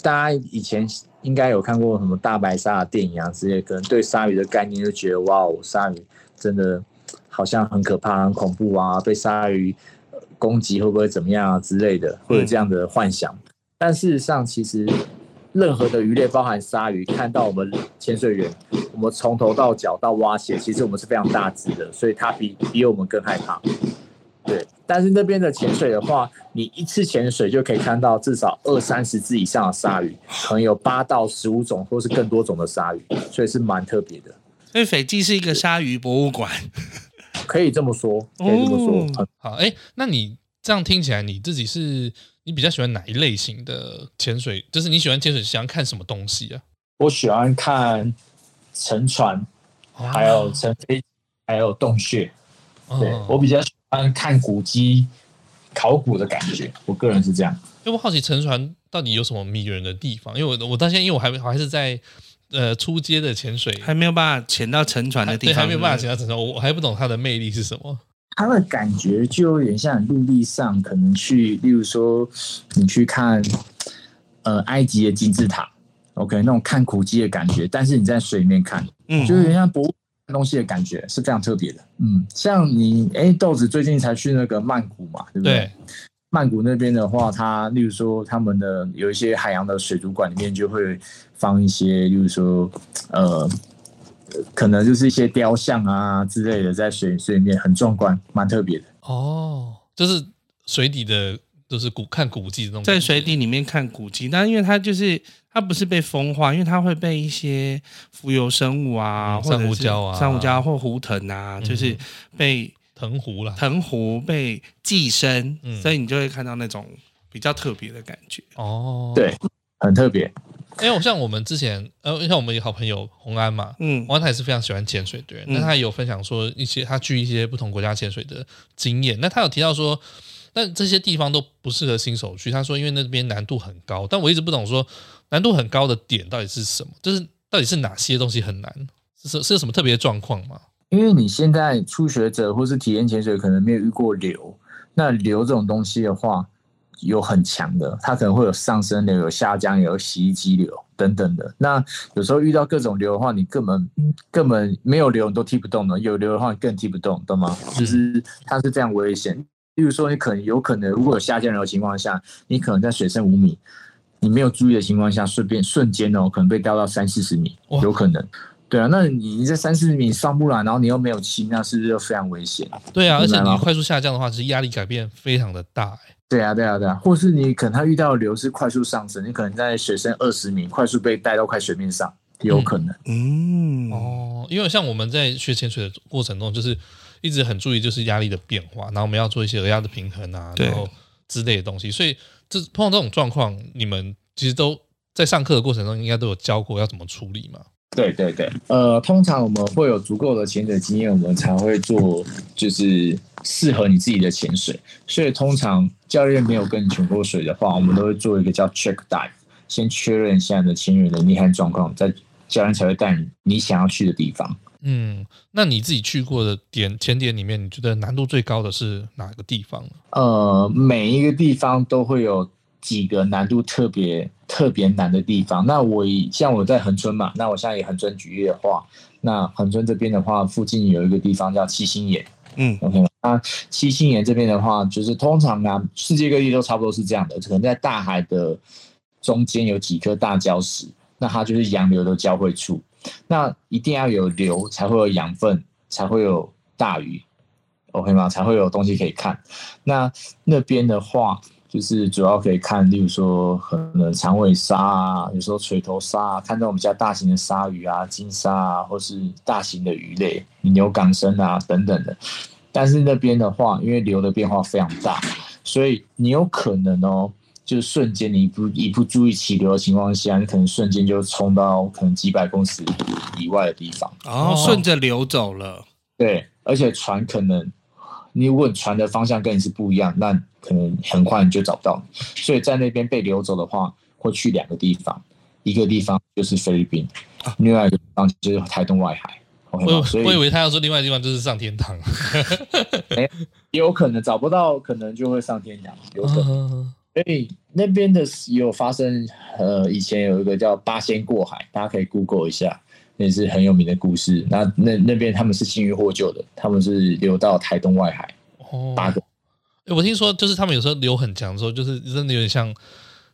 大家以前应该有看过什么大白鲨的电影啊之类，可能对鲨鱼的概念就觉得哇哦，鲨鱼真的好像很可怕、很恐怖啊，被鲨鱼攻击会不会怎么样啊之类的，会有这样的幻想。嗯、但事实上，其实。任何的鱼类，包含鲨鱼，看到我们潜水员，我们从头到脚到挖鞋，其实我们是非常大只的，所以它比比我们更害怕。对，但是那边的潜水的话，你一次潜水就可以看到至少二三十只以上的鲨鱼，可能有八到十五种或是更多种的鲨鱼，所以是蛮特别的。所以斐济是一个鲨鱼博物馆，可以这么说，可以这么说。哦、好，哎、欸，那你这样听起来，你自己是？你比较喜欢哪一类型的潜水？就是你喜欢潜水，喜欢看什么东西啊？我喜欢看沉船，还有沉飞，还有洞穴。对，我比较喜欢看古迹、考古的感觉。我个人是这样。因为我好奇沉船到底有什么迷人的地方？因为我我到现在，因为我还我还是在呃初阶的潜水，还没有办法潜到沉船的地方，还没有办法潜到沉船，我我还不懂它的魅力是什么。它的感觉就有点像陆地上可能去，例如说你去看呃埃及的金字塔，OK，那种看古迹的感觉，但是你在水里面看，嗯，就有点像博物馆东西的感觉，是非常特别的。嗯，像你哎豆子最近才去那个曼谷嘛，对不对？对曼谷那边的话，它例如说他们的有一些海洋的水族馆里面就会放一些，例如说呃。可能就是一些雕像啊之类的，在水水里面很壮观，蛮特别的。哦，就是水底的，就是古看古迹那种，在水底里面看古迹，但因为它就是它不是被风化，因为它会被一些浮游生物啊，嗯、珊瑚礁啊、珊瑚礁或湖藤啊，嗯、就是被藤壶了，藤壶被寄生，嗯、所以你就会看到那种比较特别的感觉。哦，对，很特别。因为我像我们之前，呃，像我们有好朋友洪安嘛，嗯，洪安他也是非常喜欢潜水的人，那、嗯、他也有分享说一些他去一些不同国家潜水的经验。那他有提到说，那这些地方都不适合新手去。他说，因为那边难度很高。但我一直不懂说难度很高的点到底是什么，就是到底是哪些东西很难，是是有什么特别的状况吗？因为你现在初学者或是体验潜水，可能没有遇过流，那流这种东西的话。有很强的，它可能会有上升流、有下降流、有洗衣机流等等的。那有时候遇到各种流的话，你根本根本没有流你都踢不动的，有流的话你更踢不动，懂吗？就是它是这样危险。例如说，你可能有可能如果有下降流的情况下，你可能在水深五米，你没有注意的情况下，顺便瞬间哦，可能被掉到三四十米，有可能。对啊，那你在三四十米上不来，然后你又没有气，那是不是就非常危险？对啊，而且你快速下降的话，其实压力改变非常的大，欸。对啊，对啊，对啊，或是你可能他遇到的流是快速上升，你可能在水深二十米快速被带到快水面上，有可能。嗯，嗯哦，因为像我们在学潜水的过程中，就是一直很注意就是压力的变化，然后我们要做一些额压的平衡啊，然后之类的东西。所以这碰到这种状况，你们其实都在上课的过程中应该都有教过要怎么处理嘛？对对对，呃，通常我们会有足够的潜水经验，我们才会做就是适合你自己的潜水。所以通常教练没有跟你潜过水的话，我们都会做一个叫 check dive，先确认现在的潜水能力和状况，再教练才会带你你想要去的地方。嗯，那你自己去过的点潜点里面，你觉得难度最高的是哪个地方？呃，每一个地方都会有。几个难度特别特别难的地方，那我像我在恒春嘛，那我现在以恒春举例的话，那恒春这边的话，附近有一个地方叫七星岩，嗯，OK，那七星岩这边的话，就是通常啊，世界各地都差不多是这样的，可能在大海的中间有几颗大礁石，那它就是洋流的交汇处，那一定要有流才会有养分，才会有大鱼，OK 吗？才会有东西可以看，那那边的话。就是主要可以看，例如说可能长尾鲨啊，有时候锤头鲨啊，看到我们家大型的鲨鱼啊、金鲨啊，或是大型的鱼类、牛港生啊等等的。但是那边的话，因为流的变化非常大，所以你有可能哦，就是瞬间你不一不注意起流的情况下，你可能瞬间就冲到可能几百公尺以外的地方，然后顺着流走了。对，而且船可能。你问船的方向跟你是不一样，那可能很快你就找不到你。所以在那边被流走的话，会去两个地方，一个地方就是菲律宾，另外一个地方就是台东外海。我我以为他要说另外地方就是上天堂。哎，有可能找不到，可能就会上天堂，有可能。所以那边的也有发生，呃，以前有一个叫八仙过海，大家可以 Google 一下。也是很有名的故事。那那那边他们是幸运获救的，他们是流到台东外海。哦，八个。欸，我听说就是他们有时候流很强的时候，就是真的有点像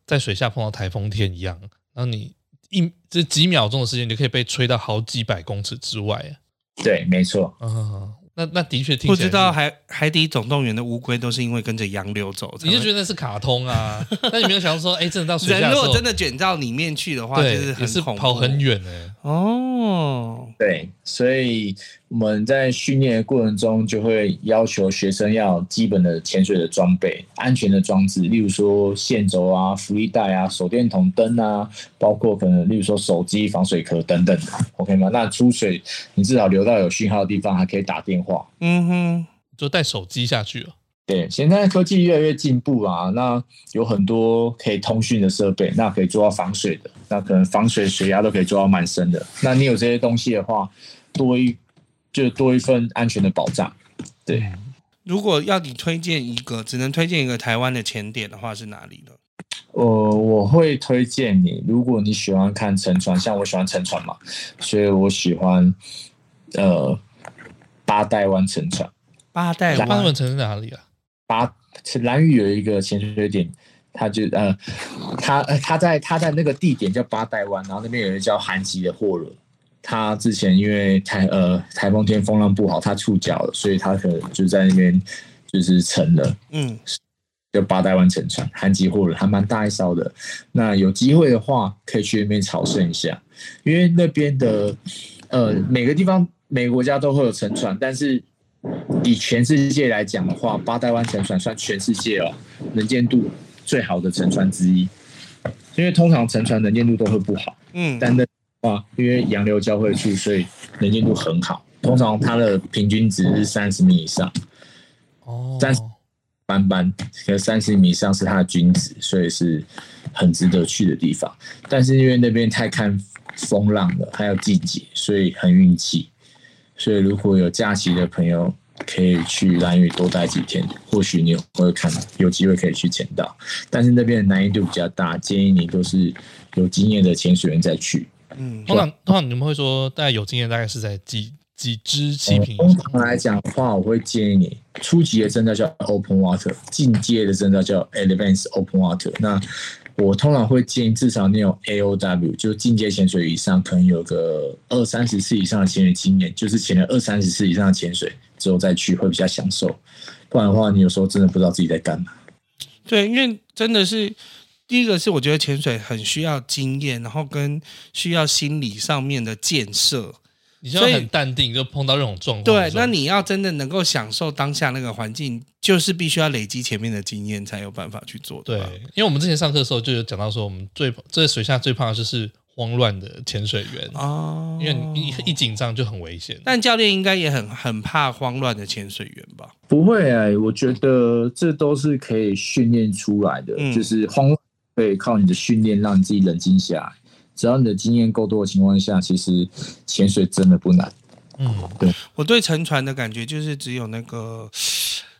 在水下碰到台风天一样。然后你一这几秒钟的时间，你就可以被吹到好几百公尺之外。对，没错。嗯。那那的确听不知道海海底总动员的乌龟都是因为跟着洋流走，你就觉得那是卡通啊？那你没有想到说，哎、欸，真的到水下人如果真的卷到里面去的话，就是很恐怖，跑很远哎、欸。哦，对，所以我们在训练的过程中就会要求学生要基本的潜水的装备、安全的装置，例如说线轴啊、浮力带啊、手电筒灯啊，包括可能例如说手机防水壳等等的，OK 吗？那出水你至少留到有讯号的地方，还可以打电话。嗯哼，就带手机下去了。对，现在科技越来越进步啊，那有很多可以通讯的设备，那可以做到防水的，那可能防水水压都可以做到蛮深的。那你有这些东西的话，多一就多一份安全的保障。对，如果要你推荐一个，只能推荐一个台湾的潜点的话，是哪里呢？我我会推荐你，如果你喜欢看沉船，像我喜欢沉船嘛，所以我喜欢呃八代湾沉船。八代湾八代湾沉在哪里啊？八蓝屿有一个潜水点，他就呃他他在他在那个地点叫八代湾，然后那边有一个叫韩籍的货轮，他之前因为台呃台风天风浪不好，他触礁了，所以他可能就在那边就是沉了。嗯。就八代湾沉船，韩籍货轮还蛮大一艘的。那有机会的话，可以去那边朝圣一下，因为那边的呃每个地方每个国家都会有沉船，但是以全世界来讲的话，八代湾沉船算全世界哦能见度最好的沉船之一。因为通常沉船能见度都会不好，嗯，但那话因为洋流交汇处，所以能见度很好。通常它的平均值是三十米以上，哦，三十。班班，可三十米以上是它的均值，所以是很值得去的地方。但是因为那边太看风浪了，还有季节，所以很运气。所以如果有假期的朋友，可以去兰屿多待几天，或许你会看有机会可以去潜到。但是那边的难易度比较大，建议你都是有经验的潜水员再去。嗯，通常通常你们会说，大概有经验大概是在几？几支气瓶？通常来讲的话，我会建议你初级的证照叫 Open Water，进阶的证照叫 Advanced Open Water。那我通常会建议至少你有 AOW，就进阶潜水以上，可能有个二三十次以上的潜水经验，就是潜了二三十次以上的潜水之后再去会比较享受。不然的话，你有时候真的不知道自己在干嘛。对，因为真的是第一个是我觉得潜水很需要经验，然后跟需要心理上面的建设。你就要很淡定，就碰到这种状况。对，那你要真的能够享受当下那个环境，就是必须要累积前面的经验，才有办法去做。对，因为我们之前上课的时候就有讲到说，我们最这水下最怕的就是慌乱的潜水员哦，因为你一紧张就很危险。但教练应该也很很怕慌乱的潜水员吧？不会哎、欸，我觉得这都是可以训练出来的，嗯、就是慌以靠你的训练让你自己冷静下来。只要你的经验够多的情况下，其实潜水真的不难。嗯，对。我对沉船的感觉就是只有那个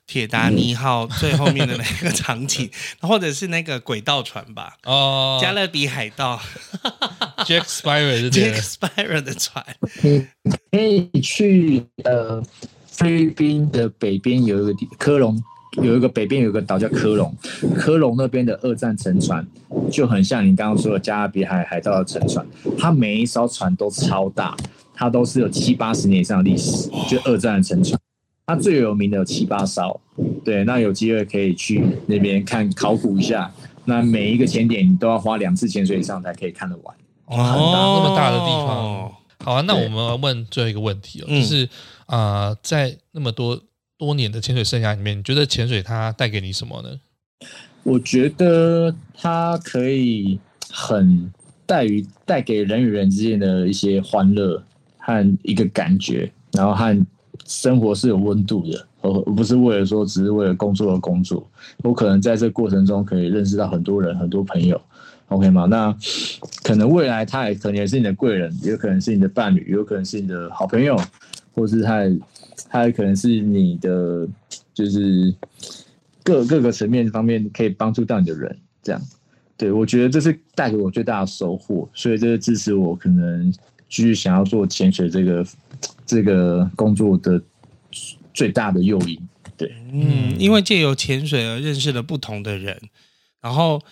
铁达尼号最后面的那个场景，嗯、或者是那个轨道船吧。哦，加勒比海盗，Jack Sparrow，Jack Sparrow 的船。你可以去呃菲律宾的北边有一个地科隆。有一个北边有一个岛叫科隆，科隆那边的二战沉船就很像你刚刚说的加勒比海海盗的沉船，它每一艘船都超大，它都是有七八十年以上的历史，就二战的沉船，它最有名的有七八艘，对，那有机会可以去那边看考古一下，那每一个潜点你都要花两次潜水以上才可以看得完，哦，那么大的地方，好啊，那我们问最后一个问题哦，就是啊、呃，在那么多。多年的潜水生涯里面，你觉得潜水它带给你什么呢？我觉得它可以很带于带给人与人之间的一些欢乐和一个感觉，然后和生活是有温度的，而不是为了说只是为了工作而工作。我可能在这过程中可以认识到很多人、很多朋友，OK 吗？那可能未来他也可能也是你的贵人，也有可能是你的伴侣，也有可能是你的好朋友，或是他。它可能是你的，就是各各个层面方面可以帮助到你的人，这样，对，我觉得这是带给我最大的收获，所以这是支持我可能继续想要做潜水这个这个工作的最大的诱因。对，嗯，因为借由潜水而认识了不同的人，然后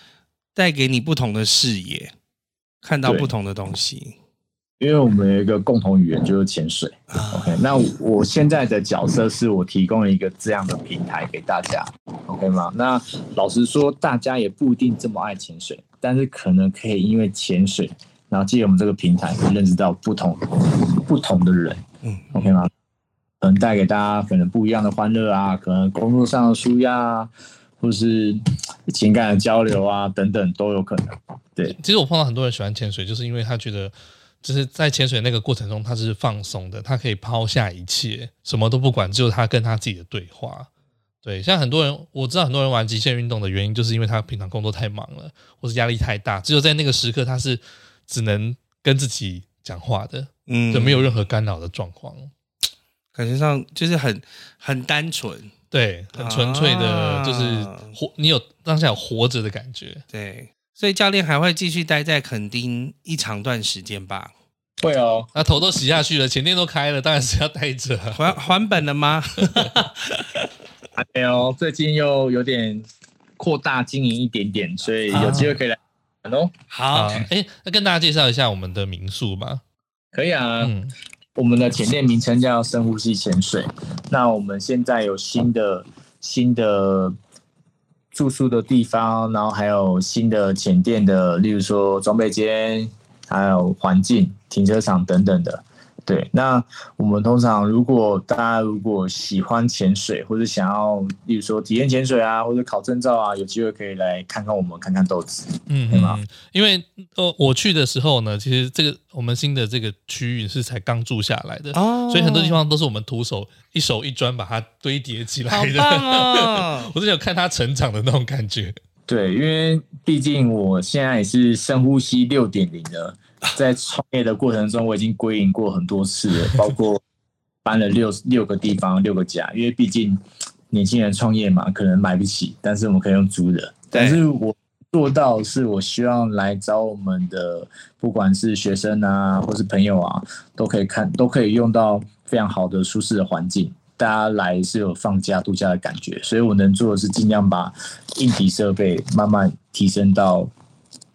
带给你不同的视野，看到不同的东西。因为我们有一个共同语言就是潜水，OK。那我现在的角色是我提供了一个这样的平台给大家，OK 吗？那老实说，大家也不一定这么爱潜水，但是可能可以因为潜水，然后借我们这个平台，认识到不同不同的人，嗯，OK 吗？可能带给大家可能不一样的欢乐啊，可能工作上的舒压啊，或是情感的交流啊，等等都有可能。对，其实我碰到很多人喜欢潜水，就是因为他觉得。就是在潜水那个过程中，他是放松的，他可以抛下一切，什么都不管，只有他跟他自己的对话。对，像很多人，我知道很多人玩极限运动的原因，就是因为他平常工作太忙了，或是压力太大，只有在那个时刻，他是只能跟自己讲话的，嗯，就没有任何干扰的状况，感觉上就是很很单纯，对，很纯粹的，就是活，你有当下有活着的感觉，对。所以教练还会继续待在垦丁一长段时间吧？会哦，那头都洗下去了，前店都开了，当然是要待着。还还本了吗？还没有，最近又有点扩大经营一点点，所以有机会可以来玩哦。好，哎，那跟大家介绍一下我们的民宿吧。可以啊，嗯，我们的潜店名称叫深呼吸潜水。那我们现在有新的新的住宿的地方，然后还有新的潜店的，例如说装备间。还有环境、停车场等等的，对。那我们通常，如果大家如果喜欢潜水，或者想要，例如说体验潜水啊，或者考证照啊，有机会可以来看看我们，看看豆子，嗯，对吗？因为呃，我去的时候呢，其实这个我们新的这个区域是才刚住下来的，哦，所以很多地方都是我们徒手一手一砖把它堆叠起来的，哦！我是有看它成长的那种感觉。对，因为毕竟我现在也是深呼吸六点零的，在创业的过程中，我已经归隐过很多次了，包括搬了六六个地方、六个家。因为毕竟年轻人创业嘛，可能买不起，但是我们可以用租的。但是我做到是我希望来找我们的，不管是学生啊，或是朋友啊，都可以看，都可以用到非常好的、舒适的环境。大家来是有放假度假的感觉，所以我能做的是尽量把硬体设备慢慢提升到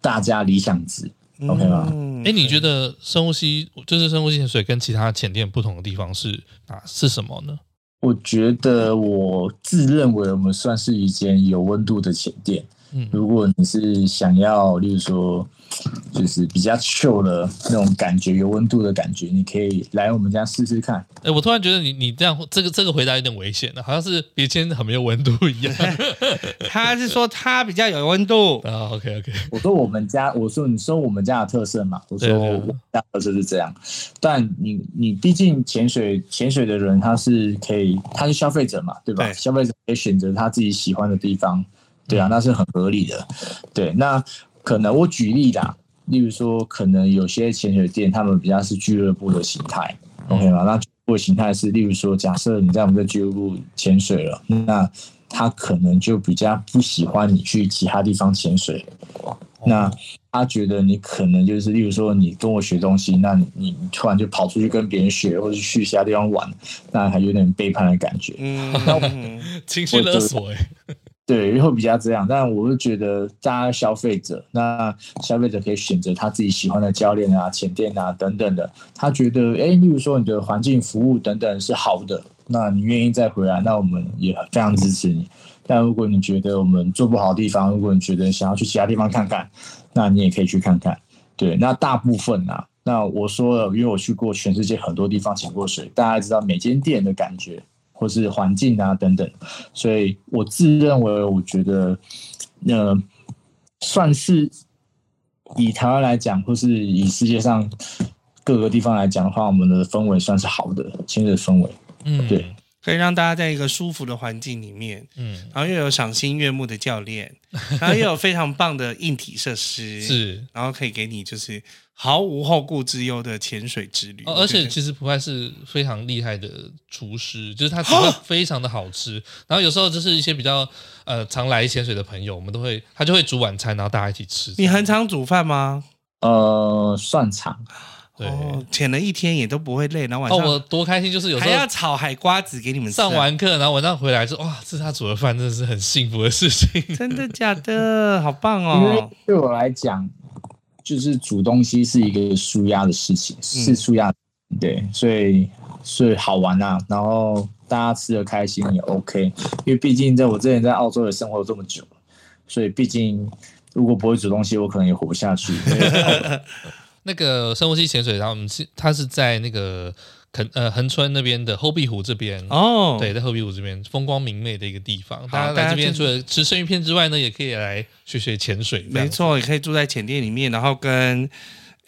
大家理想值，嗯，OK 吗？哎，你觉得深呼吸就是深呼吸潜水跟其他潜店不同的地方是啊是什么呢？我觉得我自认为我们算是一间有温度的潜店。嗯，如果你是想要，例如说。就是比较 chill 的那种感觉，有温度的感觉，你可以来我们家试试看。哎、欸，我突然觉得你你这样这个这个回答有点危险的，好像是别间很没有温度一样。他是说他比较有温度 啊。OK OK，我说我们家，我说你说我们家的特色嘛，我说我们家的特色是这样。但你你毕竟潜水潜水的人他是可以，他是消费者嘛，对吧？对消费者可以选择他自己喜欢的地方，对啊，嗯、那是很合理的。对，那。可能我举例啦，例如说，可能有些潜水店他们比较是俱乐部的形态，OK 吗？那俱乐部的形态是，例如说，假设你在我们的俱乐部潜水了，那他可能就比较不喜欢你去其他地方潜水，那他觉得你可能就是，例如说，你跟我学东西，那你你突然就跑出去跟别人学，或者去其他地方玩，那还有点背叛的感觉，嗯，那情绪勒索哎。对，会比较这样，但我是觉得大家消费者，那消费者可以选择他自己喜欢的教练啊、前店啊等等的。他觉得，哎，例如说你的环境服务等等是好的，那你愿意再回来，那我们也非常支持你。但如果你觉得我们做不好的地方，如果你觉得想要去其他地方看看，那你也可以去看看。对，那大部分啊，那我说了，因为我去过全世界很多地方潜过水，大家知道每间店的感觉。或是环境啊等等，所以我自认为，我觉得，呃，算是以台湾来讲，或是以世界上各个地方来讲的话，我们的氛围算是好的，亲热氛围，嗯，对，可以让大家在一个舒服的环境里面，嗯，然后又有赏心悦目的教练，然后又有非常棒的硬体设施，是，然后可以给你就是。毫无后顾之忧的潜水之旅，哦，而且其实普派是非常厉害的厨师，就是他 煮的非常的好吃。然后有时候就是一些比较呃常来潜水的朋友，我们都会他就会煮晚餐，然后大家一起吃。你很常煮饭吗？呃，算常。对，潜了一天也都不会累，然后晚上哦，我多开心，就是有时候还要炒海瓜子给你们吃。上完课，然后晚上回来说哇，这是他煮的饭，真的是很幸福的事情。真的假的？好棒哦！因为对我来讲。就是煮东西是一个舒压的事情，是舒压，对，所以所以好玩啊，然后大家吃的开心也 OK，因为毕竟在我之前在澳洲也生活了这么久，所以毕竟如果不会煮东西，我可能也活不下去。那个深呼吸潜水，然后我们是它是在那个。恒呃恒春那边的后壁湖这边哦，对，在后壁湖这边风光明媚的一个地方，大家来这边除了吃生鱼片之外呢，也可以来学学潜水。没错，也可以住在潜店里面，然后跟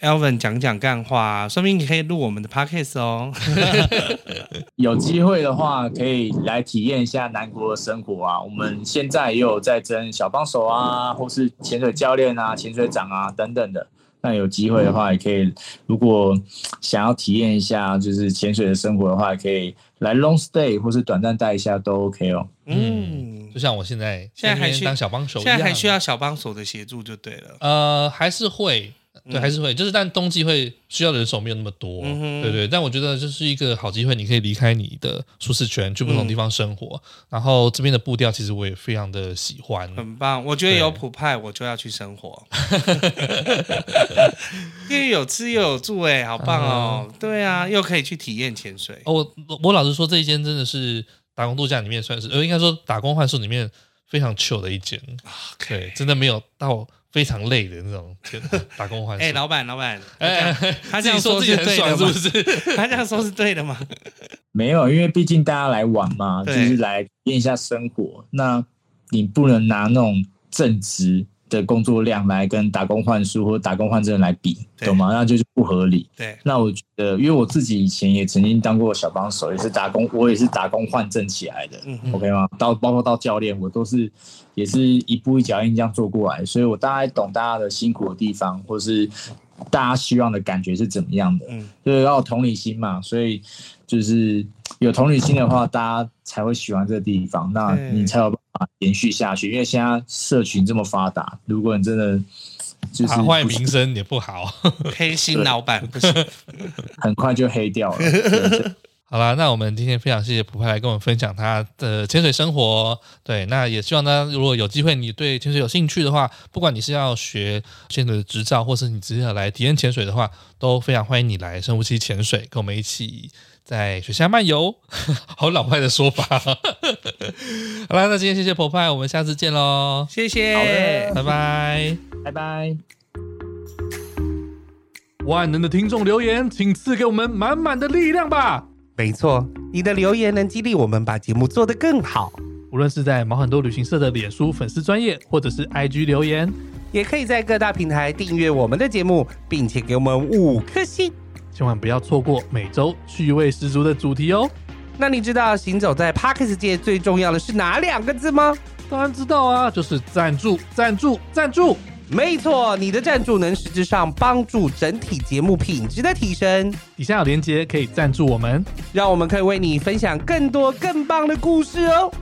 Alvin 讲讲干话，说明你可以录我们的 Podcast 哦。有机会的话，可以来体验一下南国的生活啊。我们现在也有在征小帮手啊，或是潜水教练啊、潜水长啊等等的。那有机会的话，也可以。如果想要体验一下就是潜水的生活的话，也可以来 long stay 或是短暂待一下都 OK 哦。嗯，就像我现在现在还需当小帮手，现在还需要小帮手的协助就对了。呃，还是会。对，还是会，就是但冬季会需要的人手没有那么多，对对。但我觉得这是一个好机会，你可以离开你的舒适圈，去不同地方生活。嗯、然后这边的步调其实我也非常的喜欢，很棒。我觉得有普派，我就要去生活，因为有吃又有住，哎，好棒哦！嗯、对啊，又可以去体验潜水。哦，我我老实说，这一间真的是打工度假里面算是，呃，应该说打工换宿里面非常 chill 的一间。对，真的没有到。非常累的那种打工环境。哎，老板，老板，哎，他这样说自己很爽是不是？他这样说是对的吗？没有，因为毕竟大家来玩嘛，就是来体验一下生活。那你不能拿那种正职的工作量来跟打工换书或者打工换证来比，懂吗？那就是不合理。对，那我觉得，因为我自己以前也曾经当过小帮手，也是打工，我也是打工换证起来的。嗯，OK 吗？到包括到教练，我都是也是一步一脚印这样做过来，所以我大概懂大家的辛苦的地方，或是大家希望的感觉是怎么样的。嗯，就是要有同理心嘛，所以就是有同理心的话，大家才会喜欢这个地方，那你才有。延续下去，因为现在社群这么发达，如果你真的就是打坏名声也不好，黑心老板不行，很快就黑掉了。好啦，那我们今天非常谢谢普派来跟我们分享他的潜水生活。对，那也希望大家如果有机会，你对潜水有兴趣的话，不管你是要学潜水的执照，或是你直接要来体验潜水的话，都非常欢迎你来深呼吸潜水，跟我们一起。在水下漫游，好老派的说法。好啦，那今天谢谢婆派，我们下次见喽。谢谢，拜拜，拜拜。万能的听众留言，请赐给我们满满的力量吧。没错，你的留言能激励我们把节目做得更好。无论是在毛很多旅行社的脸书粉丝专页，或者是 IG 留言，也可以在各大平台订阅我们的节目，并且给我们五颗星。千万不要错过每周趣味十足的主题哦！那你知道行走在 Podcast 界最重要的是哪两个字吗？当然知道啊，就是赞助、赞助、赞助。没错，你的赞助能实质上帮助整体节目品质的提升。底下有链接可以赞助我们，让我们可以为你分享更多更棒的故事哦。